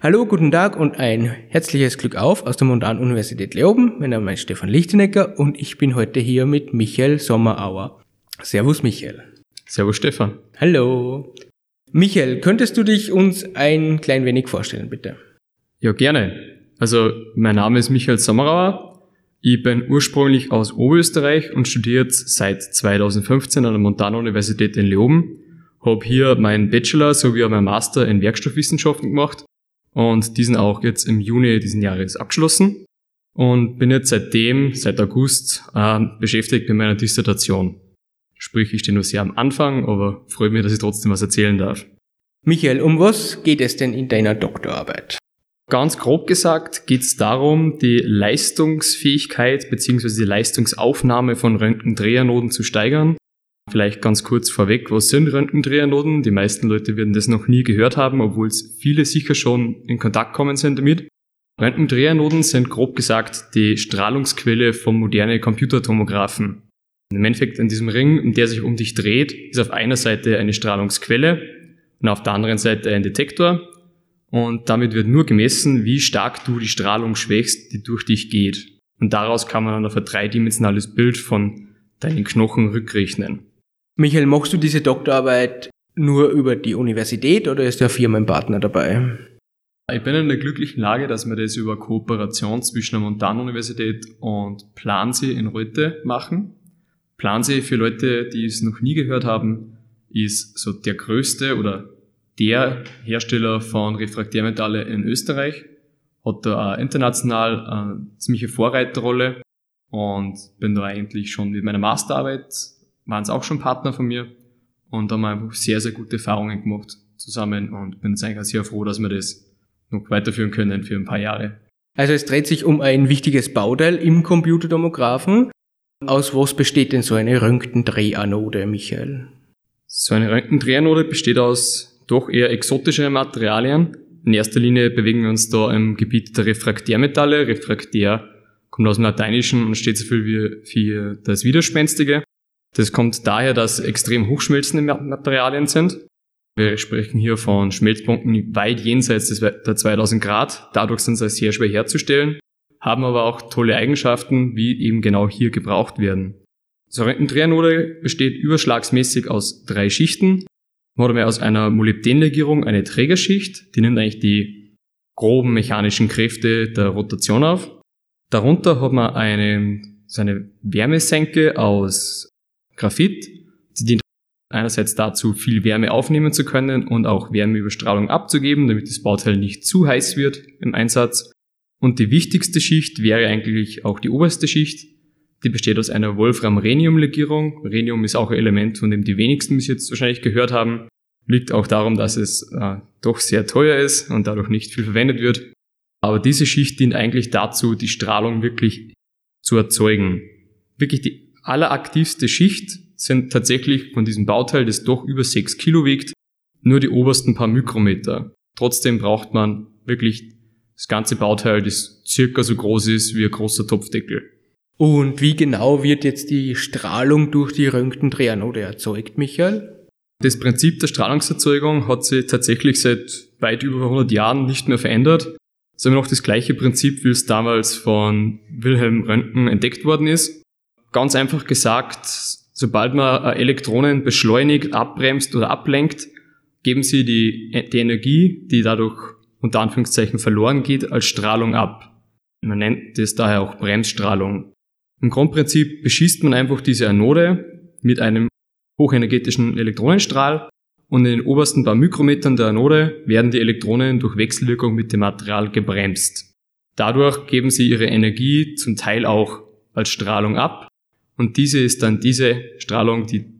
Hallo, guten Tag und ein herzliches Glück auf aus der Montan-Universität Leoben. Mein Name ist Stefan Lichtenecker und ich bin heute hier mit Michael Sommerauer. Servus, Michael. Servus, Stefan. Hallo. Michael, könntest du dich uns ein klein wenig vorstellen, bitte? Ja, gerne. Also, mein Name ist Michael Sommerauer. Ich bin ursprünglich aus Oberösterreich und studiere seit 2015 an der Montana-Universität in Leoben. Habe hier meinen Bachelor sowie auch meinen Master in Werkstoffwissenschaften gemacht und diesen auch jetzt im Juni diesen Jahres abgeschlossen und bin jetzt seitdem, seit August, äh, beschäftigt mit meiner Dissertation. Sprich, ich stehe nur sehr am Anfang, aber freue mich, dass ich trotzdem was erzählen darf. Michael, um was geht es denn in deiner Doktorarbeit? Ganz grob gesagt geht es darum, die Leistungsfähigkeit bzw. die Leistungsaufnahme von Röntgendrehernoden zu steigern Vielleicht ganz kurz vorweg, was sind Röntgendrehernoden? Die meisten Leute werden das noch nie gehört haben, obwohl viele sicher schon in Kontakt kommen sind damit. Röntgendrehernoden sind grob gesagt die Strahlungsquelle von modernen Computertomographen. Im Endeffekt in diesem Ring, in der sich um dich dreht, ist auf einer Seite eine Strahlungsquelle und auf der anderen Seite ein Detektor. Und damit wird nur gemessen, wie stark du die Strahlung schwächst, die durch dich geht. Und daraus kann man dann auf ein dreidimensionales Bild von deinen Knochen rückrechnen. Michael, machst du diese Doktorarbeit nur über die Universität oder ist der Firmenpartner dabei? Ich bin in der glücklichen Lage, dass wir das über Kooperation zwischen der Montanuniversität und Plansee in Röthe machen. Plansee, für Leute, die es noch nie gehört haben, ist so der größte oder der Hersteller von Refraktärmetalle in Österreich. Hat da auch international eine ziemliche Vorreiterrolle und bin da eigentlich schon mit meiner Masterarbeit waren es auch schon Partner von mir und haben einfach sehr, sehr gute Erfahrungen gemacht zusammen und bin jetzt eigentlich sehr froh, dass wir das noch weiterführen können für ein paar Jahre. Also es dreht sich um ein wichtiges Bauteil im Computertomographen. Aus was besteht denn so eine Röntgendrehanode, Michael? So eine Röntgendrehanode besteht aus doch eher exotischen Materialien. In erster Linie bewegen wir uns da im Gebiet der Refraktärmetalle. Refraktär kommt aus dem Lateinischen und steht so viel wie für das Widerspenstige. Das kommt daher, dass extrem hochschmelzende Materialien sind. Wir sprechen hier von Schmelzpunkten weit jenseits der 2000 Grad. Dadurch sind sie sehr schwer herzustellen, haben aber auch tolle Eigenschaften, wie eben genau hier gebraucht werden. So eine Drehanode besteht überschlagsmäßig aus drei Schichten. Man hat aus einer Molybdenlegierung eine Trägerschicht, die nimmt eigentlich die groben mechanischen Kräfte der Rotation auf. Darunter hat man eine, so eine Wärmesenke aus Graphit. Sie dient einerseits dazu, viel Wärme aufnehmen zu können und auch Wärmeüberstrahlung abzugeben, damit das Bauteil nicht zu heiß wird im Einsatz. Und die wichtigste Schicht wäre eigentlich auch die oberste Schicht. Die besteht aus einer Wolfram-Rhenium-Legierung. Rhenium ist auch ein Element, von dem die wenigsten bis jetzt wahrscheinlich gehört haben. Liegt auch darum, dass es äh, doch sehr teuer ist und dadurch nicht viel verwendet wird. Aber diese Schicht dient eigentlich dazu, die Strahlung wirklich zu erzeugen. Wirklich die alleraktivste Schicht sind tatsächlich von diesem Bauteil, das doch über 6 Kilo wiegt, nur die obersten paar Mikrometer. Trotzdem braucht man wirklich das ganze Bauteil, das circa so groß ist wie ein großer Topfdeckel. Und wie genau wird jetzt die Strahlung durch die Röntgendrehanode erzeugt, Michael? Das Prinzip der Strahlungserzeugung hat sich tatsächlich seit weit über 100 Jahren nicht mehr verändert. Es ist immer noch das gleiche Prinzip, wie es damals von Wilhelm Röntgen entdeckt worden ist. Ganz einfach gesagt, sobald man Elektronen beschleunigt, abbremst oder ablenkt, geben sie die, die Energie, die dadurch unter Anführungszeichen verloren geht, als Strahlung ab. Man nennt das daher auch Bremsstrahlung. Im Grundprinzip beschießt man einfach diese Anode mit einem hochenergetischen Elektronenstrahl und in den obersten paar Mikrometern der Anode werden die Elektronen durch Wechselwirkung mit dem Material gebremst. Dadurch geben sie ihre Energie zum Teil auch als Strahlung ab und diese ist dann diese Strahlung, die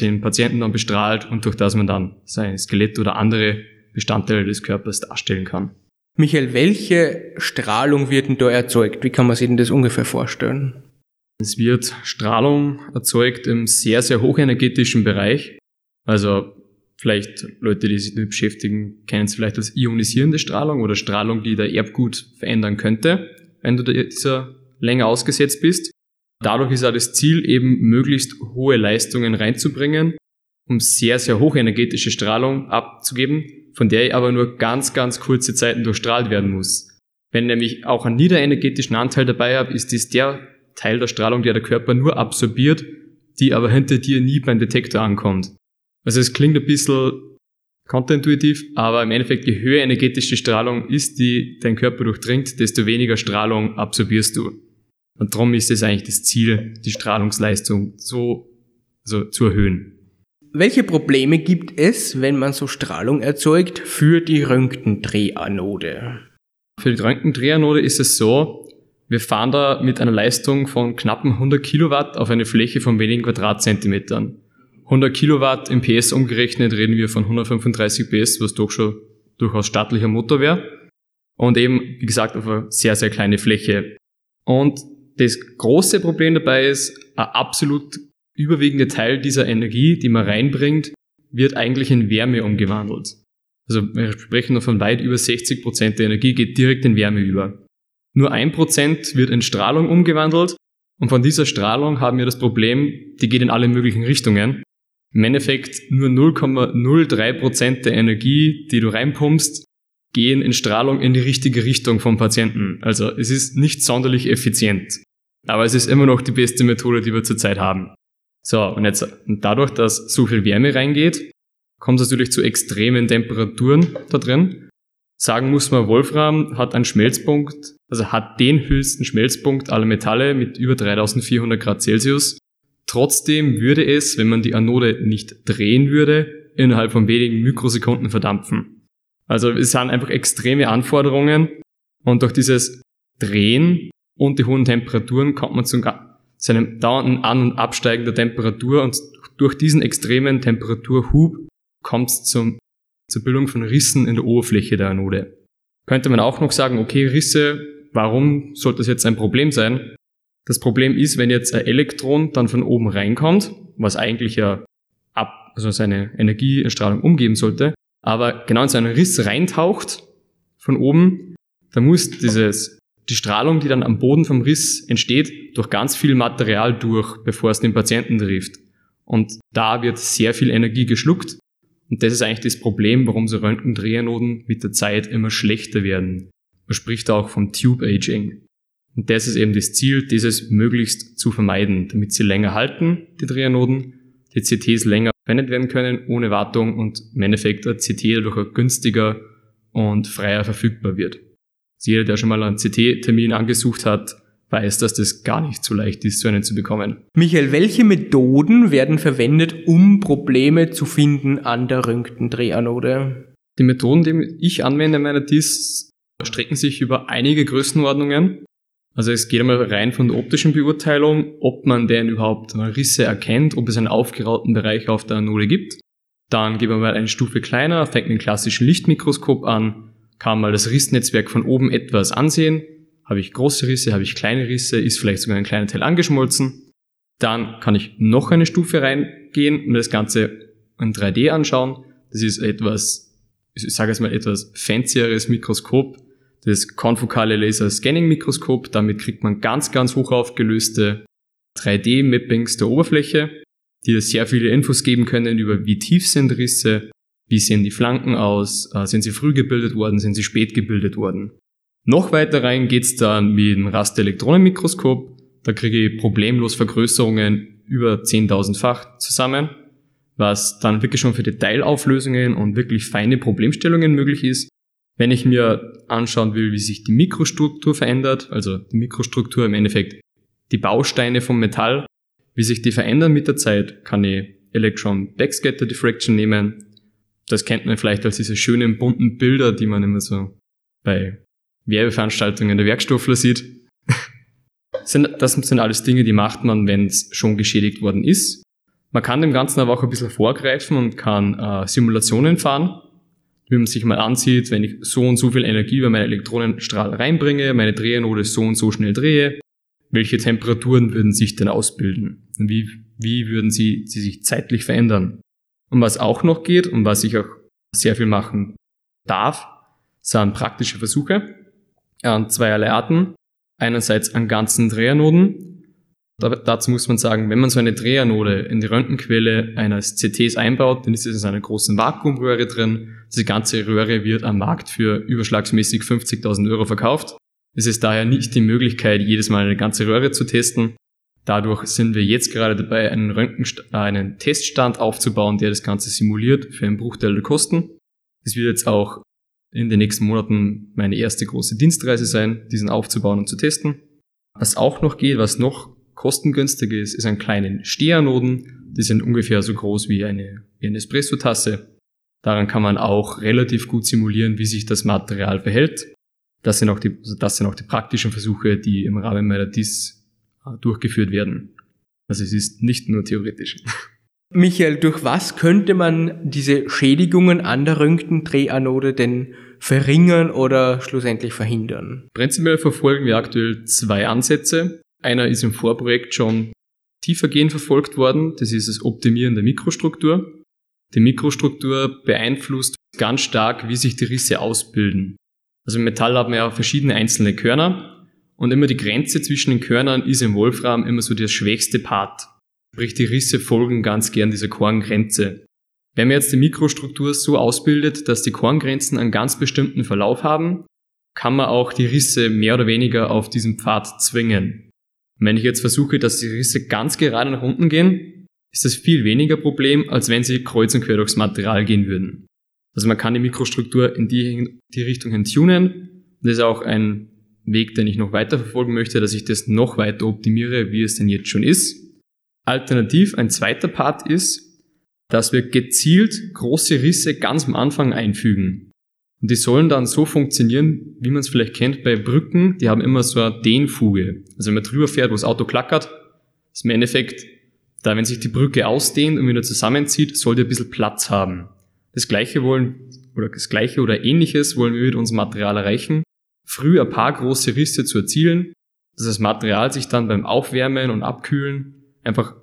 den Patienten dann bestrahlt und durch das man dann sein Skelett oder andere Bestandteile des Körpers darstellen kann. Michael, welche Strahlung wird denn da erzeugt? Wie kann man sich denn das ungefähr vorstellen? Es wird Strahlung erzeugt im sehr, sehr hochenergetischen Bereich. Also vielleicht Leute, die sich damit beschäftigen, kennen es vielleicht als ionisierende Strahlung oder Strahlung, die der Erbgut verändern könnte, wenn du dieser länger ausgesetzt bist. Dadurch ist auch das Ziel, eben möglichst hohe Leistungen reinzubringen. um sehr, sehr hochenergetische Strahlung abzugeben, von der aber nur ganz, ganz kurze Zeiten durchstrahlt werden muss. Wenn nämlich auch einen niederenergetischen Anteil dabei habe, ist dies der Teil der Strahlung, der der Körper nur absorbiert, die aber hinter dir nie beim Detektor ankommt. Also es klingt ein bisschen kontraintuitiv, aber im Endeffekt, je höher energetische Strahlung ist, die dein Körper durchdringt, desto weniger Strahlung absorbierst du. Und darum ist es eigentlich das Ziel, die Strahlungsleistung so also zu erhöhen. Welche Probleme gibt es, wenn man so Strahlung erzeugt, für die Röntgendrehanode? Für die Röntgendrehanode ist es so, wir fahren da mit einer Leistung von knappen 100 Kilowatt auf eine Fläche von wenigen Quadratzentimetern. 100 Kilowatt im PS umgerechnet reden wir von 135 PS, was doch schon durchaus stattlicher Motor wäre. Und eben, wie gesagt, auf eine sehr, sehr kleine Fläche. Und das große Problem dabei ist, ein absolut überwiegender Teil dieser Energie, die man reinbringt, wird eigentlich in Wärme umgewandelt. Also wir sprechen noch von weit über 60 Prozent der Energie geht direkt in Wärme über. Nur ein Prozent wird in Strahlung umgewandelt und von dieser Strahlung haben wir das Problem, die geht in alle möglichen Richtungen. Im Endeffekt nur 0,03 Prozent der Energie, die du reinpumpst, gehen in Strahlung in die richtige Richtung vom Patienten. Also es ist nicht sonderlich effizient. Aber es ist immer noch die beste Methode, die wir zurzeit haben. So, und jetzt und dadurch, dass so viel Wärme reingeht, kommt es natürlich zu extremen Temperaturen da drin. Sagen muss man, Wolfram hat einen Schmelzpunkt, also hat den höchsten Schmelzpunkt aller Metalle mit über 3400 Grad Celsius. Trotzdem würde es, wenn man die Anode nicht drehen würde, innerhalb von wenigen Mikrosekunden verdampfen. Also es sind einfach extreme Anforderungen und durch dieses Drehen und die hohen Temperaturen kommt man zu, einem dauernden An- und Absteigen der Temperatur und durch diesen extremen Temperaturhub kommt es zur Bildung von Rissen in der Oberfläche der Anode. Könnte man auch noch sagen, okay, Risse, warum sollte das jetzt ein Problem sein? Das Problem ist, wenn jetzt ein Elektron dann von oben reinkommt, was eigentlich ja ab, also seine Energiestrahlung umgeben sollte, aber genau in so einen Riss reintaucht von oben, dann muss dieses, die Strahlung, die dann am Boden vom Riss entsteht, durch ganz viel Material durch, bevor es den Patienten trifft. Und da wird sehr viel Energie geschluckt. Und das ist eigentlich das Problem, warum so Röntgendrehanoden mit der Zeit immer schlechter werden. Man spricht auch vom Tube Aging. Und das ist eben das Ziel, dieses möglichst zu vermeiden, damit sie länger halten, die Trianoden, die CTs länger verwendet werden können, ohne Wartung und im Endeffekt ein CT dadurch auch günstiger und freier verfügbar wird. Jeder, der schon mal einen CT-Termin angesucht hat, weiß, dass das gar nicht so leicht ist, so einen zu bekommen. Michael, welche Methoden werden verwendet, um Probleme zu finden an der Röntgendrehanode? Die Methoden, die ich anwende in meiner DIS, strecken sich über einige Größenordnungen. Also es geht einmal rein von der optischen Beurteilung, ob man denn überhaupt Risse erkennt, ob es einen aufgerauten Bereich auf der Anode gibt. Dann gehen wir mal eine Stufe kleiner, fängt mit dem klassischen Lichtmikroskop an, kann mal das Rissnetzwerk von oben etwas ansehen. Habe ich große Risse, habe ich kleine Risse, ist vielleicht sogar ein kleiner Teil angeschmolzen. Dann kann ich noch eine Stufe reingehen und das Ganze in 3D anschauen. Das ist etwas, ich sage jetzt mal etwas fancieres Mikroskop, das konfokale Laser Scanning Mikroskop. Damit kriegt man ganz, ganz hoch aufgelöste 3D-Mappings der Oberfläche, die sehr viele Infos geben können über wie tief sind Risse, wie sehen die Flanken aus, äh, sind sie früh gebildet worden, sind sie spät gebildet worden. Noch weiter rein geht's dann mit dem Rasterelektronenmikroskop. Da kriege ich problemlos Vergrößerungen über 10.000-fach zusammen, was dann wirklich schon für Detailauflösungen und wirklich feine Problemstellungen möglich ist. Wenn ich mir anschauen will, wie sich die Mikrostruktur verändert, also die Mikrostruktur im Endeffekt die Bausteine vom Metall, wie sich die verändern mit der Zeit, kann ich Electron Backscatter Diffraction nehmen. Das kennt man vielleicht als diese schönen bunten Bilder, die man immer so bei Werbeveranstaltungen der Werkstoffler sieht. das sind alles Dinge, die macht man, wenn es schon geschädigt worden ist. Man kann dem Ganzen aber auch ein bisschen vorgreifen und kann äh, Simulationen fahren wie man sich mal ansieht, wenn ich so und so viel Energie über meinen Elektronenstrahl reinbringe, meine Drehanode so und so schnell drehe, welche Temperaturen würden sich denn ausbilden? Wie, wie würden sie, sie sich zeitlich verändern? Und was auch noch geht und was ich auch sehr viel machen darf, sind praktische Versuche an zweierlei Arten. Einerseits an ganzen Drehanoden dazu muss man sagen, wenn man so eine Drehanode in die Röntgenquelle eines CTs einbaut, dann ist es in einer großen Vakuumröhre drin. Diese ganze Röhre wird am Markt für überschlagsmäßig 50.000 Euro verkauft. Es ist daher nicht die Möglichkeit, jedes Mal eine ganze Röhre zu testen. Dadurch sind wir jetzt gerade dabei, einen, Röntgen, äh, einen Teststand aufzubauen, der das Ganze simuliert für einen Bruchteil der Kosten. Es wird jetzt auch in den nächsten Monaten meine erste große Dienstreise sein, diesen aufzubauen und zu testen. Was auch noch geht, was noch kostengünstig ist, ist ein kleinen Stehernoden. Die sind ungefähr so groß wie eine, wie eine Espresso-Tasse. Daran kann man auch relativ gut simulieren, wie sich das Material verhält. Das sind auch die, also das sind auch die praktischen Versuche, die im Rahmen meiner DIS durchgeführt werden. Also es ist nicht nur theoretisch. Michael, durch was könnte man diese Schädigungen an der Röntgendrehanode denn verringern oder schlussendlich verhindern? Prinzipiell verfolgen wir aktuell zwei Ansätze. Einer ist im Vorprojekt schon tiefergehend verfolgt worden. Das ist das Optimieren der Mikrostruktur. Die Mikrostruktur beeinflusst ganz stark, wie sich die Risse ausbilden. Also im Metall haben wir ja verschiedene einzelne Körner und immer die Grenze zwischen den Körnern ist im Wolfram immer so der schwächste Part. Sprich, die Risse folgen ganz gern dieser Korngrenze. Wenn man jetzt die Mikrostruktur so ausbildet, dass die Korngrenzen einen ganz bestimmten Verlauf haben, kann man auch die Risse mehr oder weniger auf diesen Pfad zwingen. Und wenn ich jetzt versuche, dass die Risse ganz gerade nach unten gehen, ist das viel weniger Problem, als wenn sie kreuz und quer durchs Material gehen würden. Also man kann die Mikrostruktur in die, die Richtung hin tunen. Das ist auch ein Weg, den ich noch weiter verfolgen möchte, dass ich das noch weiter optimiere, wie es denn jetzt schon ist. Alternativ ein zweiter Part ist, dass wir gezielt große Risse ganz am Anfang einfügen. Und die sollen dann so funktionieren, wie man es vielleicht kennt bei Brücken, die haben immer so eine Dehnfuge. Also wenn man drüber fährt, wo das Auto klackert, ist im Endeffekt, da wenn sich die Brücke ausdehnt und wieder zusammenzieht, soll die ein bisschen Platz haben. Das gleiche wollen, oder das gleiche oder ähnliches wollen wir mit unserem Material erreichen. Früh ein paar große Risse zu erzielen, dass das Material sich dann beim Aufwärmen und Abkühlen einfach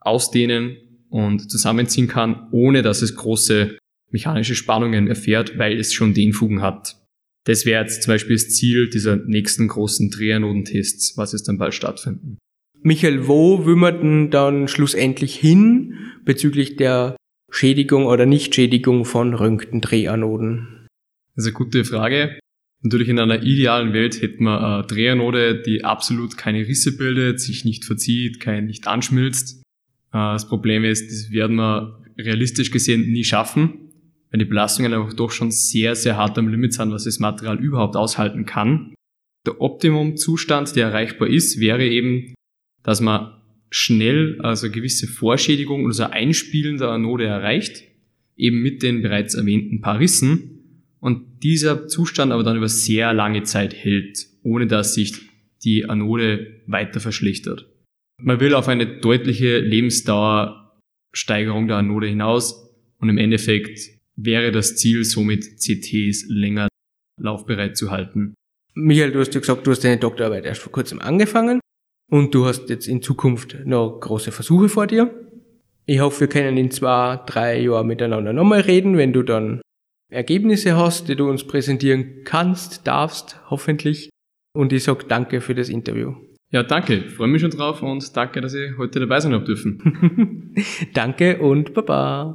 ausdehnen und zusammenziehen kann, ohne dass es große mechanische Spannungen erfährt, weil es schon Dehnfugen hat. Das wäre jetzt zum Beispiel das Ziel dieser nächsten großen Drehernodentests, was jetzt dann bald stattfinden. Michael, wo denn dann schlussendlich hin bezüglich der Schädigung oder Nichtschädigung von ist eine gute Frage. Natürlich in einer idealen Welt hätten wir eine Drehanode, die absolut keine Risse bildet, sich nicht verzieht, kein nicht anschmilzt. Äh, das Problem ist, das werden wir realistisch gesehen nie schaffen, weil die Belastungen einfach doch schon sehr, sehr hart am Limit sind, was das Material überhaupt aushalten kann. Der Optimumzustand, der erreichbar ist, wäre eben, dass man schnell also gewisse Vorschädigung oder so Einspielen der Anode erreicht, eben mit den bereits erwähnten paar Rissen dieser Zustand aber dann über sehr lange Zeit hält, ohne dass sich die Anode weiter verschlechtert. Man will auf eine deutliche Lebensdauersteigerung der Anode hinaus und im Endeffekt wäre das Ziel somit CTs länger laufbereit zu halten. Michael, du hast ja gesagt, du hast deine Doktorarbeit erst vor kurzem angefangen und du hast jetzt in Zukunft noch große Versuche vor dir. Ich hoffe, wir können in zwei, drei Jahren miteinander nochmal reden, wenn du dann Ergebnisse hast, die du uns präsentieren kannst, darfst, hoffentlich. Und ich sag danke für das Interview. Ja, danke. Freue mich schon drauf und danke, dass ich heute dabei sein habe dürfen. danke und baba.